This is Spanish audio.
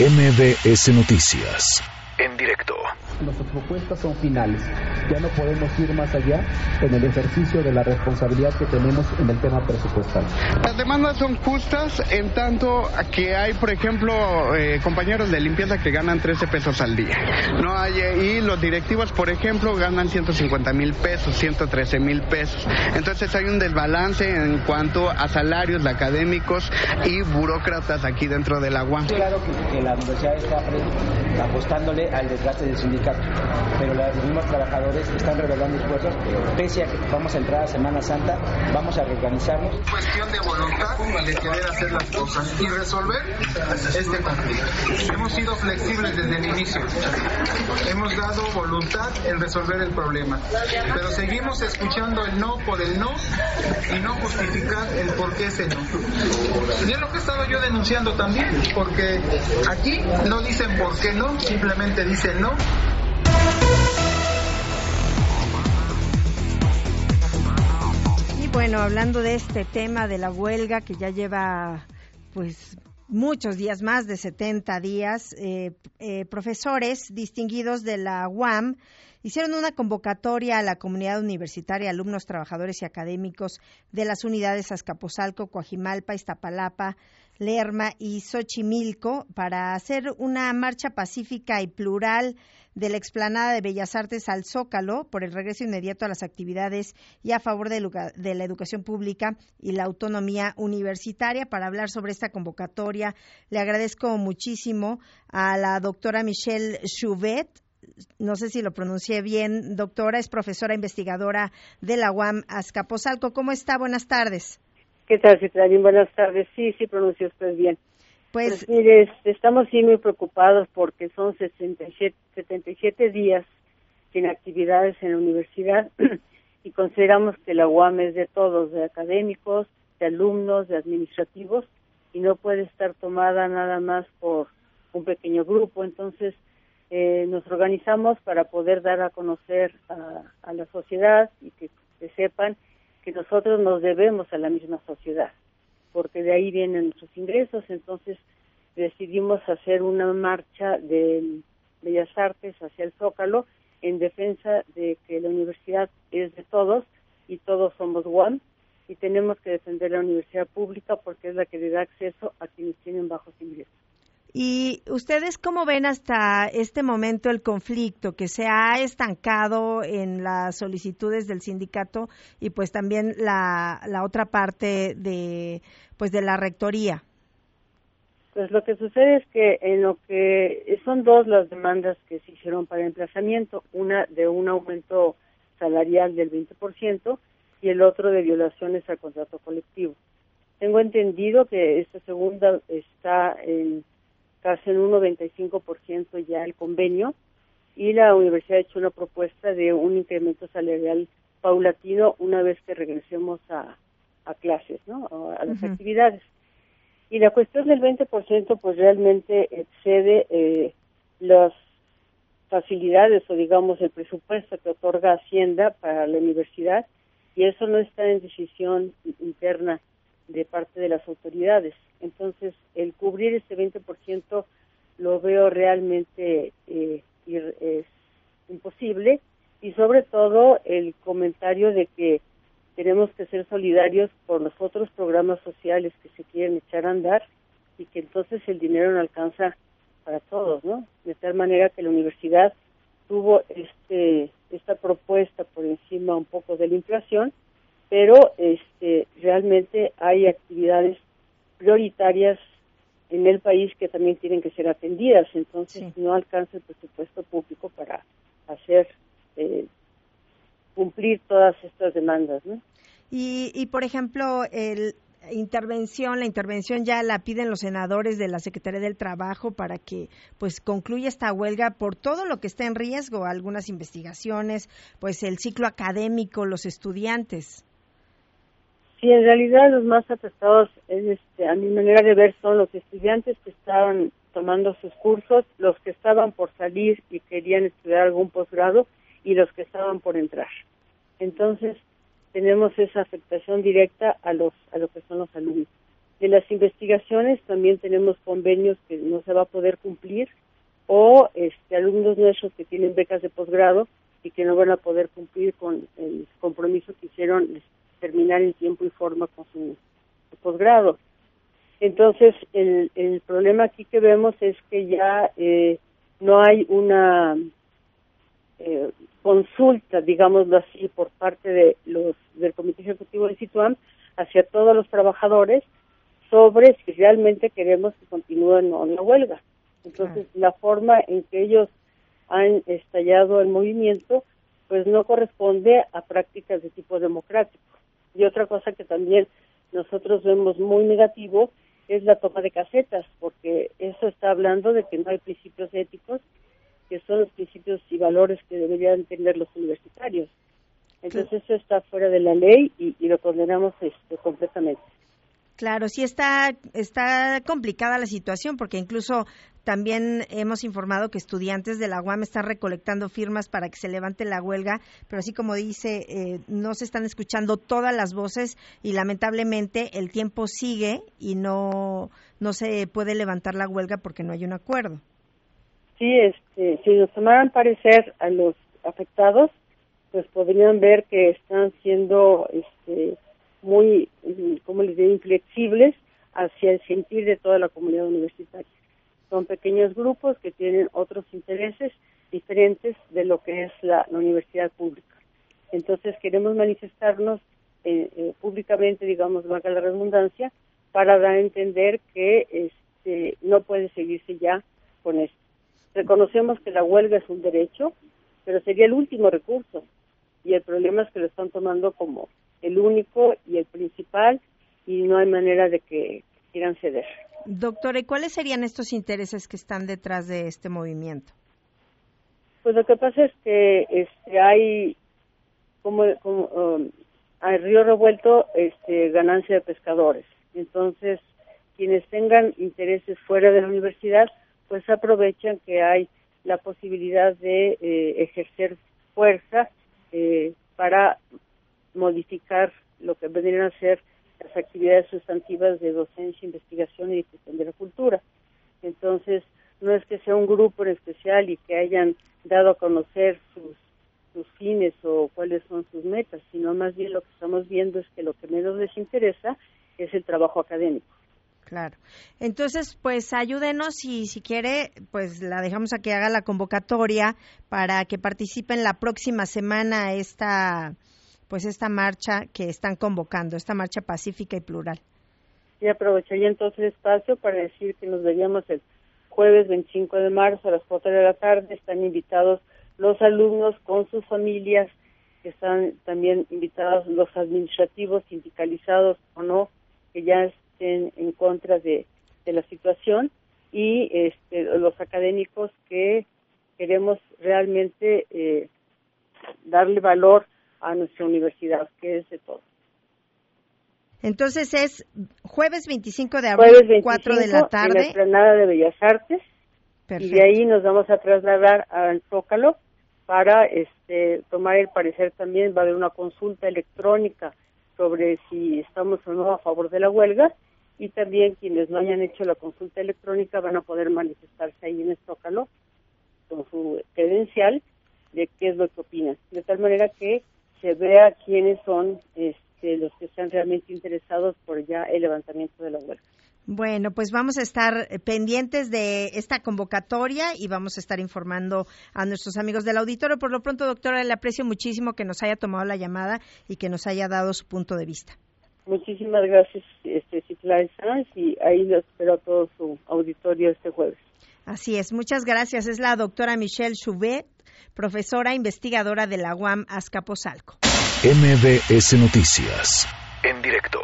MBS Noticias. En directo. Nuestras propuestas son finales. Ya no podemos ir más allá en el ejercicio de la responsabilidad que tenemos en el tema presupuestal. Las demandas son justas en tanto que hay, por ejemplo, eh, compañeros de limpieza que ganan 13 pesos al día. No hay, y los directivos, por ejemplo, ganan 150 mil pesos, 113 mil pesos. Entonces hay un desbalance en cuanto a salarios de académicos y burócratas aquí dentro de la UAM. Claro que, que la universidad está apostándole al desgaste del sindicato, pero los mismos trabajadores están revelando esfuerzos, pese a que vamos a entrar a Semana Santa, vamos a reorganizarnos. Cuestión de voluntad de querer hacer las cosas y resolver este conflicto. Hemos sido flexibles desde el inicio, hemos dado voluntad en resolver el problema, pero seguimos escuchando el no por el no y no justificar el por qué ese no. Y es lo que he estado yo denunciando también, porque aquí no dicen por qué no, simplemente dicen no bueno, hablando de este tema de la huelga que ya lleva pues muchos días, más de 70 días, eh, eh, profesores distinguidos de la UAM hicieron una convocatoria a la comunidad universitaria, alumnos, trabajadores y académicos de las unidades Azcapotzalco, Coajimalpa, Iztapalapa, Lerma y Xochimilco para hacer una marcha pacífica y plural de la explanada de Bellas Artes al Zócalo por el regreso inmediato a las actividades y a favor de, la educación pública y la autonomía universitaria. Para hablar sobre esta convocatoria, le agradezco muchísimo a la doctora Michelle Chouvet, no sé si lo pronuncié bien, doctora, es profesora investigadora de la UAM Azcapotzalco. ¿Cómo está? Buenas tardes. ¿Qué tal, Citralín? Buenas tardes. Sí, sí, pronunció usted bien. Pues, pues mire, estamos sí muy preocupados porque son 67, 77 días sin actividades en la universidad y consideramos que la UAM es de todos, de académicos, de alumnos, de administrativos y no puede estar tomada nada más por un pequeño grupo. Entonces, eh, nos organizamos para poder dar a conocer a, la sociedad y que, sepan que nosotros nos debemos a la misma sociedad, porque de ahí vienen nuestros ingresos. Entonces decidimos hacer una marcha de Bellas Artes hacia el Zócalo en defensa de que la universidad es de todos y todos somos one y tenemos que defender la universidad pública porque es la que le da acceso a quienes tienen bajos ingresos. ¿Y ustedes cómo ven hasta este momento el conflicto que se ha estancado en las solicitudes del sindicato y pues también la, la otra parte de pues de la rectoría? Pues lo que sucede es que en lo que son dos las demandas que se hicieron para emplazamiento, una de un aumento salarial del 20% y el otro de violaciones al contrato colectivo. Tengo entendido que esta segunda está en casi en un 95% ya el convenio y la universidad ha hecho una propuesta de un incremento salarial paulatino una vez que regresemos a, a clases, ¿no? a, las actividades. Y la cuestión del 20% pues realmente excede eh, las facilidades o digamos el presupuesto que otorga Hacienda para la universidad y eso no está en decisión interna de parte de las autoridades. Entonces, el cubrir ese 20% lo veo realmente eh, es imposible y sobre todo el comentario de que tenemos que ser solidarios por los otros programas sociales que se quieren echar a andar y que entonces el dinero no alcanza para todos, ¿no? De tal manera que la universidad tuvo este esta propuesta por encima un poco de la inflación pero este realmente hay actividades prioritarias en el país que también tienen que ser atendidas, entonces no alcanza el presupuesto público para hacer eh, cumplir todas estas demandas, ¿no? Y, y por ejemplo, el intervención, la intervención ya la piden los senadores de la Secretaría del Trabajo para que pues concluya esta huelga por todo lo que está en riesgo, algunas investigaciones, pues el ciclo académico, los estudiantes. Sí, en realidad los más afectados, este, a mi manera de ver, son los estudiantes que estaban tomando sus cursos, los que estaban por salir y querían estudiar algún posgrado y los que estaban por entrar. Entonces, tenemos esa afectación directa a los a lo que son los alumnos. De las investigaciones también tenemos convenios que no se va a poder cumplir o este, alumnos nuestros que tienen becas de posgrado y que no van a poder cumplir con el compromiso que hicieron terminar en tiempo y forma con su, posgrado. Entonces, el, el, problema aquí que vemos es que ya eh, no hay una eh, consulta, digámoslo así, por parte de los del Comité Ejecutivo de Situam hacia todos los trabajadores sobre si realmente queremos que continúen o no la huelga. Entonces, la forma en que ellos han estallado el movimiento, pues no corresponde a prácticas de tipo democrático. Y otra cosa que también nosotros vemos muy negativo es la toma de casetas, porque eso está hablando de que no hay principios éticos, que son los principios y valores que deberían tener los universitarios. Entonces eso está fuera de la ley y, lo condenamos este, completamente. Claro, sí está, está complicada la situación porque incluso también hemos informado que estudiantes de la UAM están recolectando firmas para que se levante la huelga, pero así como dice, eh, no se están escuchando todas las voces y lamentablemente el tiempo sigue y no, no se puede levantar la huelga porque no hay un acuerdo. Sí, este, si nos tomaran parecer a los afectados, pues podrían ver que están siendo este, muy, mm, como les digo, inflexibles hacia el sentir de toda la comunidad universitaria. Son pequeños grupos que tienen otros intereses diferentes de lo que es la, universidad pública. Entonces queremos manifestarnos eh, eh, públicamente, digamos, valga la redundancia, para dar a entender que este, no puede seguirse ya con esto. Reconocemos que la huelga es un derecho, pero sería el último recurso. Y el problema es que lo están tomando como el único y el principal y no hay manera de que quieran ceder. Doctora, ¿y cuáles serían estos intereses que están detrás de este movimiento? Pues lo que pasa es que este, hay como, como um, río revuelto este, ganancia de pescadores. Entonces, quienes tengan intereses fuera de la universidad, pues aprovechan que hay la posibilidad de eh, ejercer fuerza eh, para modificar lo que vendrían a ser las actividades sustantivas de docencia, investigación y difusión de la cultura. Entonces, no es que sea un grupo en especial y que hayan dado a conocer sus, sus fines o cuáles son sus metas, sino más bien lo que estamos viendo es que lo que menos les interesa es el trabajo académico. Claro. Entonces, pues ayúdenos y si quiere, pues la dejamos a que haga la convocatoria para que participen la próxima semana esta pues esta marcha que están convocando, esta marcha pacífica y plural. Y aprovecharía entonces el espacio para decir que nos veríamos el jueves 25 de marzo a las 4 de la tarde. Están invitados los alumnos con sus familias, están también invitados los administrativos, sindicalizados o no, que ya estén en contra de, la situación y este, los académicos que queremos realmente eh, darle valor a nuestra universidad, que es de todo. Entonces es jueves 25 de abril, 4 de la tarde. En la Esplanada de Bellas Artes. Y de ahí nos vamos a trasladar al Zócalo para este, tomar el parecer también. Va a haber una consulta electrónica sobre si estamos o no a favor de la huelga. Y también quienes no hayan hecho la consulta electrónica van a poder manifestarse ahí en el Zócalo con su credencial de qué es lo que opinan. De tal manera que se vea quiénes son este, los que están realmente interesados por ya el levantamiento de la huelga. Bueno, pues vamos a estar pendientes de esta convocatoria y vamos a estar informando a nuestros amigos del auditorio. Por lo pronto, doctora, le aprecio muchísimo que nos haya tomado la llamada y que nos haya dado su punto de vista. Muchísimas gracias, este, Sanz, y ahí lo espero a todo su auditorio este jueves. Así es, muchas gracias. Es la doctora Michelle Chouvet, profesora investigadora de la UAM Azcapotzalco. MBS Noticias, en directo.